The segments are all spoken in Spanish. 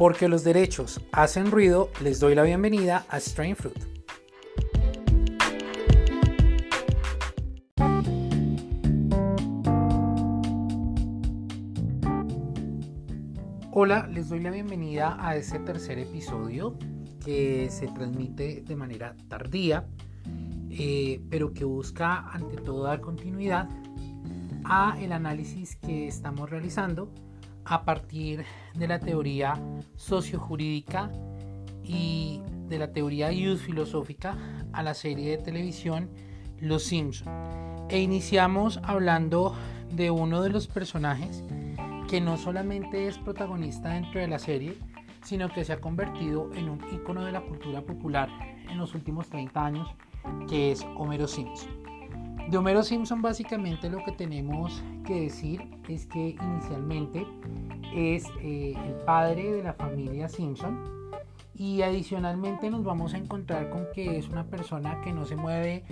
Porque los derechos hacen ruido, les doy la bienvenida a Strain Fruit. Hola, les doy la bienvenida a este tercer episodio que se transmite de manera tardía, eh, pero que busca ante todo dar continuidad a el análisis que estamos realizando a partir de la teoría sociojurídica y de la teoría youth filosófica a la serie de televisión Los Simpson. E iniciamos hablando de uno de los personajes que no solamente es protagonista dentro de la serie, sino que se ha convertido en un icono de la cultura popular en los últimos 30 años, que es Homero Simpson. De Homero Simpson básicamente lo que tenemos que decir es que inicialmente es eh, el padre de la familia Simpson y adicionalmente nos vamos a encontrar con que es una persona que no se mueve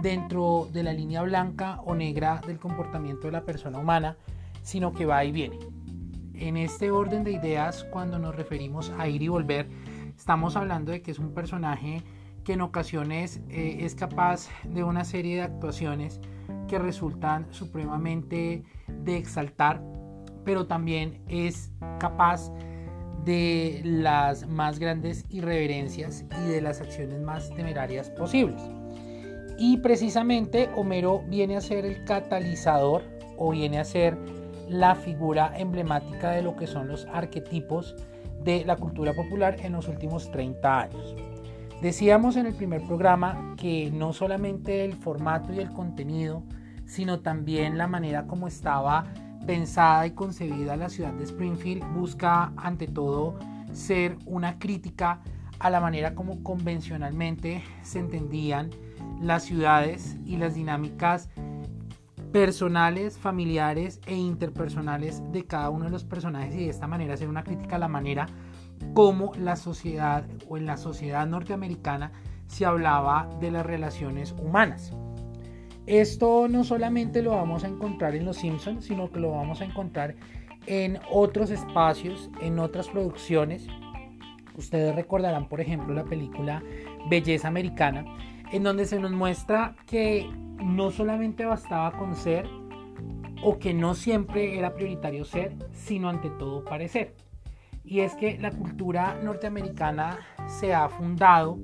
dentro de la línea blanca o negra del comportamiento de la persona humana, sino que va y viene. En este orden de ideas, cuando nos referimos a ir y volver, estamos hablando de que es un personaje que en ocasiones eh, es capaz de una serie de actuaciones que resultan supremamente de exaltar, pero también es capaz de las más grandes irreverencias y de las acciones más temerarias posibles. Y precisamente Homero viene a ser el catalizador o viene a ser la figura emblemática de lo que son los arquetipos de la cultura popular en los últimos 30 años. Decíamos en el primer programa que no solamente el formato y el contenido, sino también la manera como estaba pensada y concebida la ciudad de Springfield busca ante todo ser una crítica a la manera como convencionalmente se entendían las ciudades y las dinámicas personales, familiares e interpersonales de cada uno de los personajes y de esta manera hacer una crítica a la manera como la sociedad o en la sociedad norteamericana se hablaba de las relaciones humanas. Esto no solamente lo vamos a encontrar en Los Simpsons, sino que lo vamos a encontrar en otros espacios, en otras producciones. Ustedes recordarán, por ejemplo, la película Belleza Americana, en donde se nos muestra que no solamente bastaba con ser, o que no siempre era prioritario ser, sino ante todo parecer y es que la cultura norteamericana se ha fundado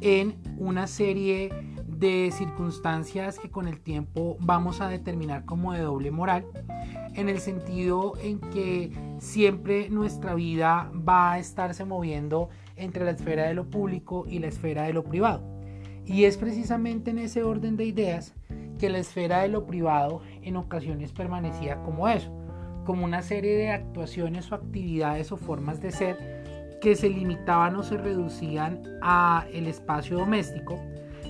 en una serie de circunstancias que con el tiempo vamos a determinar como de doble moral, en el sentido en que siempre nuestra vida va a estarse moviendo entre la esfera de lo público y la esfera de lo privado. Y es precisamente en ese orden de ideas que la esfera de lo privado en ocasiones permanecía como eso, como una serie de actuaciones o actividades o formas de ser que se limitaban o se reducían a el espacio doméstico,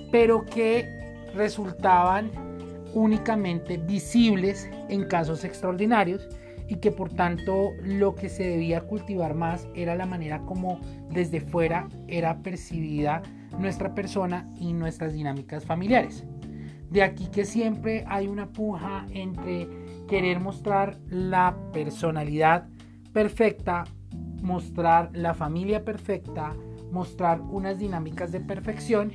pero que resultaban únicamente visibles en casos extraordinarios y que por tanto lo que se debía cultivar más era la manera como desde fuera era percibida nuestra persona y nuestras dinámicas familiares. De aquí que siempre hay una puja entre querer mostrar la personalidad perfecta, mostrar la familia perfecta, mostrar unas dinámicas de perfección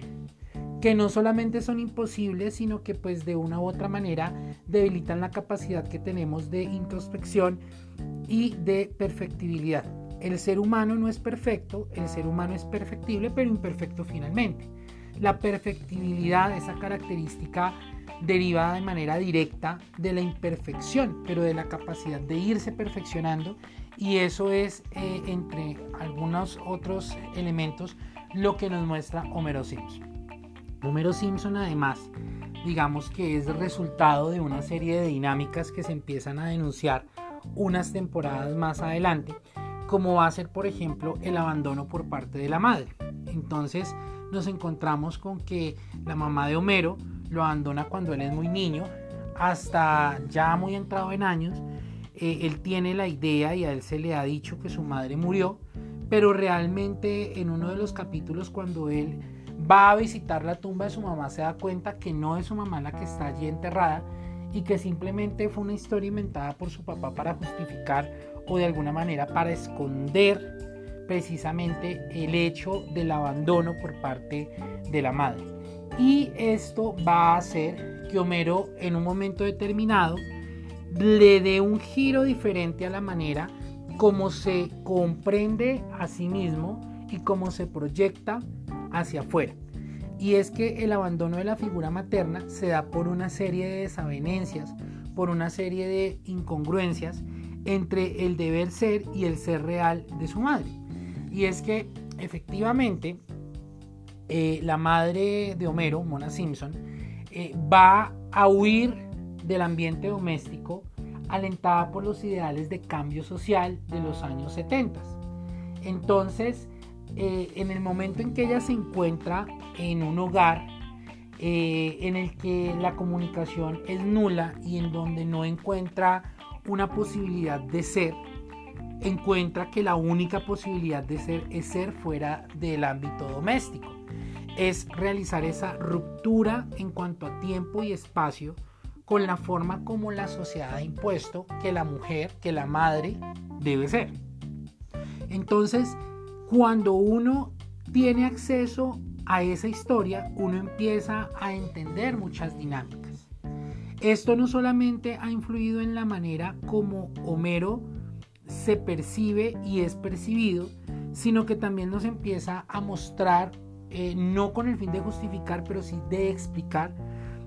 que no solamente son imposibles, sino que pues de una u otra manera debilitan la capacidad que tenemos de introspección y de perfectibilidad. El ser humano no es perfecto, el ser humano es perfectible, pero imperfecto finalmente. La perfectibilidad, esa característica derivada de manera directa de la imperfección, pero de la capacidad de irse perfeccionando y eso es, eh, entre algunos otros elementos, lo que nos muestra Homero Simpson. Homero Simpson además, digamos que es resultado de una serie de dinámicas que se empiezan a denunciar unas temporadas más adelante, como va a ser por ejemplo el abandono por parte de la madre. Entonces nos encontramos con que la mamá de Homero lo abandona cuando él es muy niño, hasta ya muy entrado en años, eh, él tiene la idea y a él se le ha dicho que su madre murió, pero realmente en uno de los capítulos cuando él va a visitar la tumba de su mamá se da cuenta que no es su mamá la que está allí enterrada y que simplemente fue una historia inventada por su papá para justificar o de alguna manera para esconder precisamente el hecho del abandono por parte de la madre. Y esto va a hacer que Homero en un momento determinado le dé un giro diferente a la manera como se comprende a sí mismo y cómo se proyecta hacia afuera. Y es que el abandono de la figura materna se da por una serie de desavenencias, por una serie de incongruencias entre el deber ser y el ser real de su madre. Y es que efectivamente eh, la madre de Homero, Mona Simpson, eh, va a huir del ambiente doméstico alentada por los ideales de cambio social de los años 70. Entonces, eh, en el momento en que ella se encuentra en un hogar en el que la comunicación es nula y en donde no encuentra una posibilidad de ser, encuentra que la única posibilidad de ser es ser fuera del ámbito doméstico. Es realizar esa ruptura en cuanto a tiempo y espacio con la forma como la sociedad ha impuesto que la mujer, que la madre debe ser. Entonces, cuando uno tiene acceso a esa historia, uno empieza a entender muchas dinámicas. Esto no solamente ha influido en la manera como Homero se percibe y es percibido, sino que también nos empieza a mostrar, eh, no con el fin de justificar, pero sí de explicar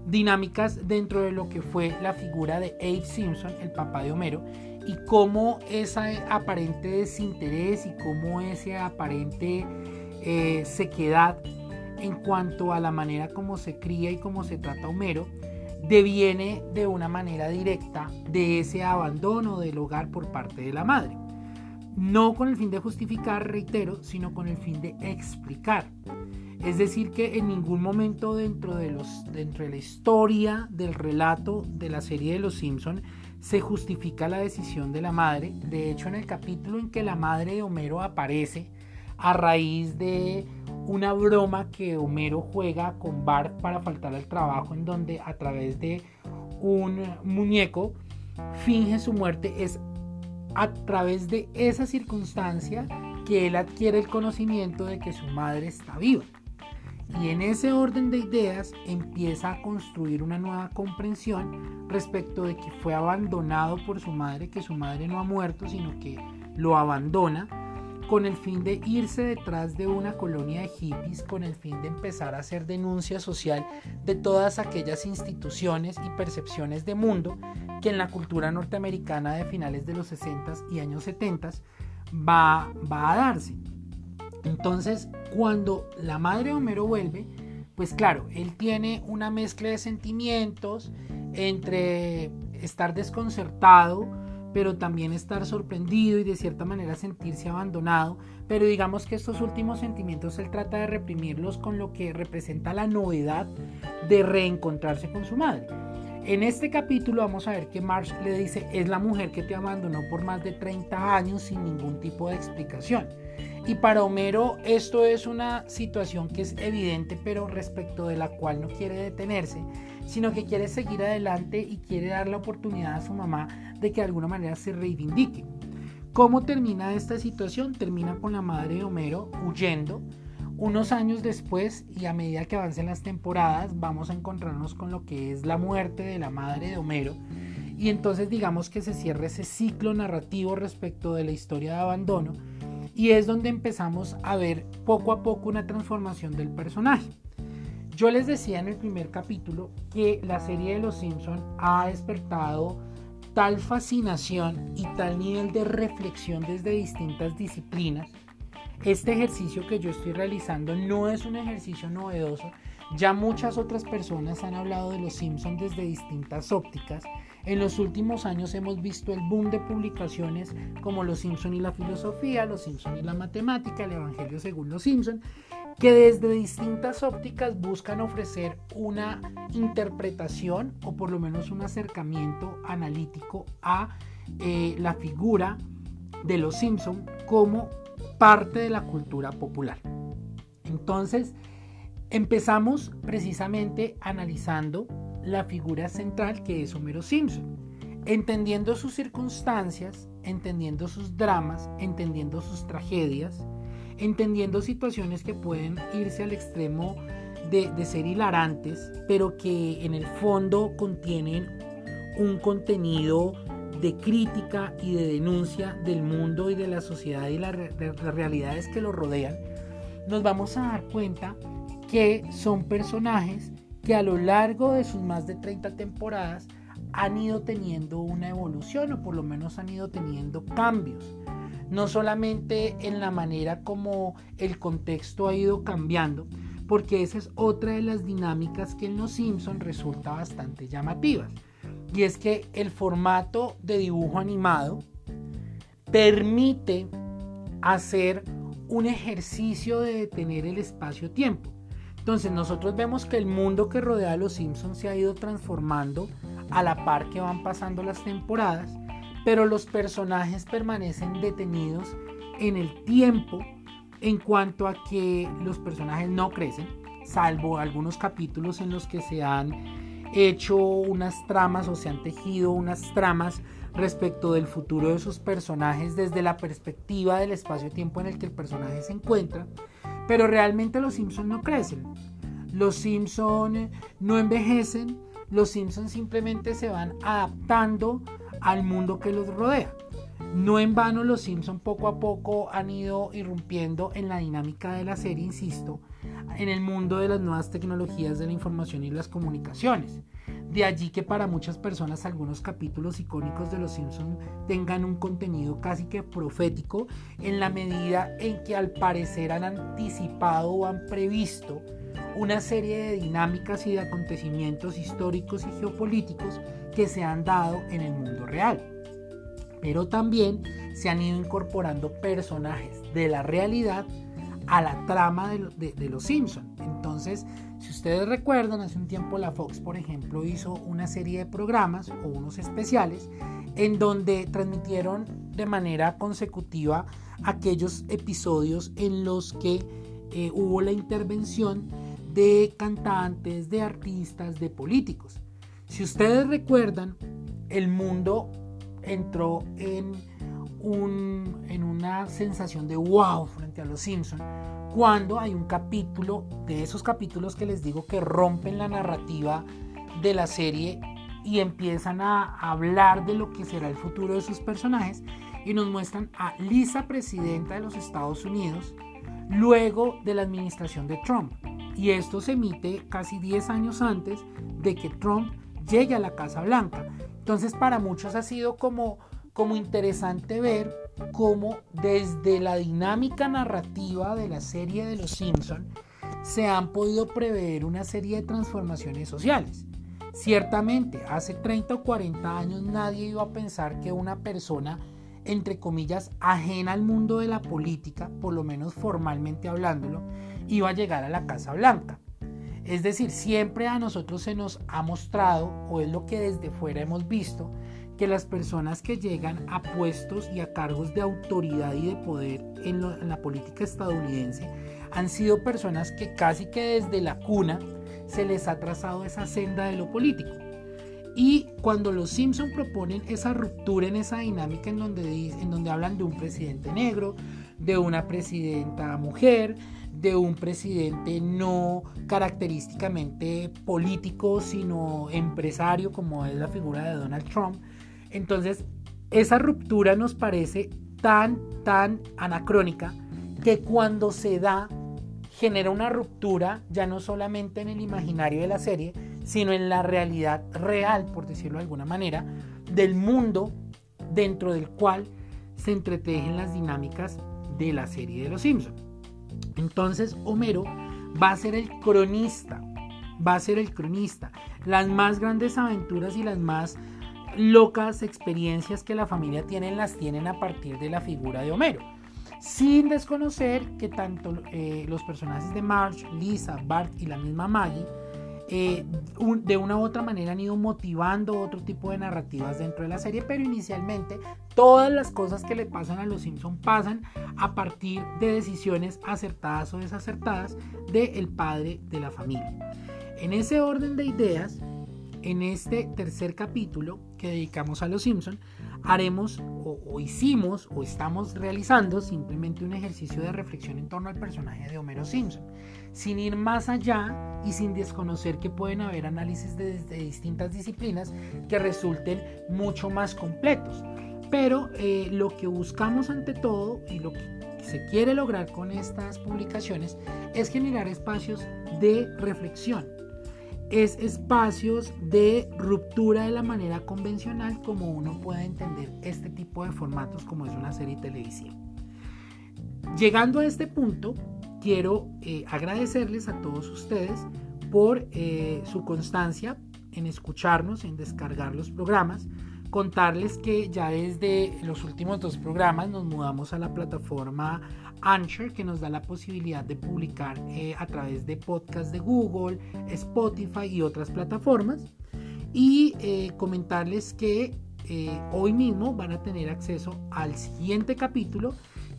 dinámicas dentro de lo que fue la figura de Abe Simpson, el papá de Homero, y cómo esa aparente desinterés y cómo esa aparente eh, sequedad en cuanto a la manera como se cría y cómo se trata Homero, deviene de una manera directa de ese abandono del hogar por parte de la madre. No con el fin de justificar, reitero, sino con el fin de explicar. Es decir, que en ningún momento dentro de, los, dentro de la historia del relato de la serie de Los Simpson se justifica la decisión de la madre. De hecho, en el capítulo en que la madre de Homero aparece a raíz de una broma que Homero juega con Bart para faltar al trabajo en donde a través de un muñeco finge su muerte es a través de esa circunstancia que él adquiere el conocimiento de que su madre está viva. Y en ese orden de ideas empieza a construir una nueva comprensión respecto de que fue abandonado por su madre, que su madre no ha muerto, sino que lo abandona con el fin de irse detrás de una colonia de hippies, con el fin de empezar a hacer denuncia social de todas aquellas instituciones y percepciones de mundo que en la cultura norteamericana de finales de los 60 y años 70 va, va a darse. Entonces, cuando la madre de Homero vuelve, pues claro, él tiene una mezcla de sentimientos entre estar desconcertado, pero también estar sorprendido y de cierta manera sentirse abandonado. Pero digamos que estos últimos sentimientos él trata de reprimirlos con lo que representa la novedad de reencontrarse con su madre. En este capítulo vamos a ver que Marsh le dice, es la mujer que te abandonó por más de 30 años sin ningún tipo de explicación. Y para Homero esto es una situación que es evidente, pero respecto de la cual no quiere detenerse, sino que quiere seguir adelante y quiere dar la oportunidad a su mamá de que de alguna manera se reivindique. ¿Cómo termina esta situación? Termina con la madre de Homero huyendo. Unos años después y a medida que avancen las temporadas vamos a encontrarnos con lo que es la muerte de la madre de Homero. Y entonces digamos que se cierra ese ciclo narrativo respecto de la historia de abandono y es donde empezamos a ver poco a poco una transformación del personaje. Yo les decía en el primer capítulo que la serie de Los Simpson ha despertado tal fascinación y tal nivel de reflexión desde distintas disciplinas. Este ejercicio que yo estoy realizando no es un ejercicio novedoso. Ya muchas otras personas han hablado de Los Simpson desde distintas ópticas en los últimos años hemos visto el boom de publicaciones como Los Simpson y la filosofía, Los Simpson y la matemática, el Evangelio según Los Simpson, que desde distintas ópticas buscan ofrecer una interpretación o por lo menos un acercamiento analítico a eh, la figura de Los Simpson como parte de la cultura popular. Entonces, empezamos precisamente analizando la figura central que es Homero Simpson, entendiendo sus circunstancias, entendiendo sus dramas, entendiendo sus tragedias, entendiendo situaciones que pueden irse al extremo de, ser hilarantes, pero que en el fondo contienen un contenido de crítica y de denuncia del mundo y de la sociedad y las realidades que lo rodean, nos vamos a dar cuenta que son personajes que a lo largo de sus más de 30 temporadas han ido teniendo una evolución o por lo menos han ido teniendo cambios. No solamente en la manera como el contexto ha ido cambiando, porque esa es otra de las dinámicas que en Los Simpson resulta bastante llamativas. Y es que el formato de dibujo animado permite hacer un ejercicio de detener el espacio-tiempo. Entonces nosotros vemos que el mundo que rodea a los Simpsons se ha ido transformando a la par que van pasando las temporadas, pero los personajes permanecen detenidos en el tiempo en cuanto a que los personajes no crecen, salvo algunos capítulos en los que se han hecho unas tramas o se han tejido unas tramas respecto del futuro de sus personajes desde la perspectiva del espacio-tiempo en el que el personaje se encuentra. Pero realmente los Simpsons no crecen. Los Simpsons no envejecen. Los Simpsons simplemente se van adaptando al mundo que los rodea. No en vano los Simpsons poco a poco han ido irrumpiendo en la dinámica de la serie, insisto, en el mundo de las nuevas tecnologías de la información y las comunicaciones. De allí que para muchas personas algunos capítulos icónicos de Los Simpsons tengan un contenido casi que profético en la medida en que al parecer han anticipado o han previsto una serie de dinámicas y de acontecimientos históricos y geopolíticos que se han dado en el mundo real. Pero también se han ido incorporando personajes de la realidad a la trama de, Los Simpson. Entonces, si ustedes recuerdan, hace un tiempo la Fox, por ejemplo, hizo una serie de programas o unos especiales en donde transmitieron de manera consecutiva aquellos episodios en los que eh, hubo la intervención de cantantes, de artistas, de políticos. Si ustedes recuerdan, el mundo entró en en una sensación de wow frente a los Simpson cuando hay un capítulo de esos capítulos que les digo que rompen la narrativa de la serie y empiezan a hablar de lo que será el futuro de sus personajes y nos muestran a Lisa presidenta de los Estados Unidos luego de la administración de Trump. Y esto se emite casi 10 años antes de que Trump llegue a la Casa Blanca. Entonces para muchos ha sido como como interesante ver cómo desde la dinámica narrativa de la serie de Los Simpson se han podido prever una serie de transformaciones sociales. Ciertamente, hace 30 o 40 años nadie iba a pensar que una persona, entre comillas, ajena al mundo de la política, por lo menos formalmente hablándolo, iba a llegar a la Casa Blanca. Es decir, siempre a nosotros se nos ha mostrado, o es lo que desde fuera hemos visto, que las personas que llegan a puestos y a cargos de autoridad y de poder en, la política estadounidense han sido personas que casi que desde la cuna se les ha trazado esa senda de lo político. Y cuando los Simpson proponen esa ruptura en esa dinámica en donde, en donde hablan de un presidente negro, de una presidenta mujer, de un presidente no característicamente político, sino empresario, como es la figura de Donald Trump, entonces, esa ruptura nos parece tan, tan anacrónica que cuando se da genera una ruptura ya no solamente en el imaginario de la serie, sino en la realidad real, por decirlo de alguna manera, del mundo dentro del cual se entretejen las dinámicas de la serie de Los Simpsons. Entonces Homero va a ser el cronista, va a ser el cronista. Las más grandes aventuras y las más locas experiencias que la familia tiene las tienen a partir de la figura de Homero. Sin desconocer que tanto eh, los personajes de Marge, Lisa, Bart y la misma Maggie eh, de una u otra manera han ido motivando otro tipo de narrativas dentro de la serie, pero inicialmente todas las cosas que le pasan a los Simpson pasan a partir de decisiones acertadas o desacertadas del padre de la familia. En ese orden de ideas, en este tercer capítulo que dedicamos a los Simpson, haremos o, hicimos o estamos realizando simplemente un ejercicio de reflexión en torno al personaje de Homero Simpson, sin ir más allá y sin desconocer que pueden haber análisis de, distintas disciplinas que resulten mucho más completos. Pero eh, lo que buscamos ante todo y lo que se quiere lograr con estas publicaciones es generar espacios de reflexión es espacios de ruptura de la manera convencional como uno puede entender este tipo de formatos como es una serie televisiva. Llegando a este punto, quiero eh, agradecerles a todos ustedes por eh, su constancia en escucharnos, en descargar los programas, contarles que ya desde los últimos dos programas nos mudamos a la plataforma Anchor, que nos da la posibilidad de publicar eh, a través de podcasts de Google, Spotify y otras plataformas. Y eh, comentarles que eh, hoy mismo van a tener acceso al siguiente capítulo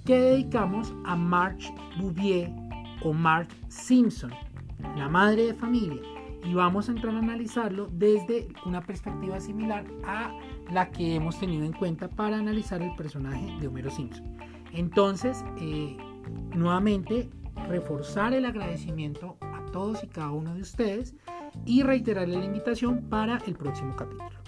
que dedicamos a March Bouvier o March Simpson, la madre de familia. Y vamos a entrar a analizarlo desde una perspectiva similar a la que hemos tenido en cuenta para analizar el personaje de Homero Simpson. Entonces, eh, nuevamente, reforzar el agradecimiento a todos y cada uno de ustedes y reiterarle la invitación para el próximo capítulo.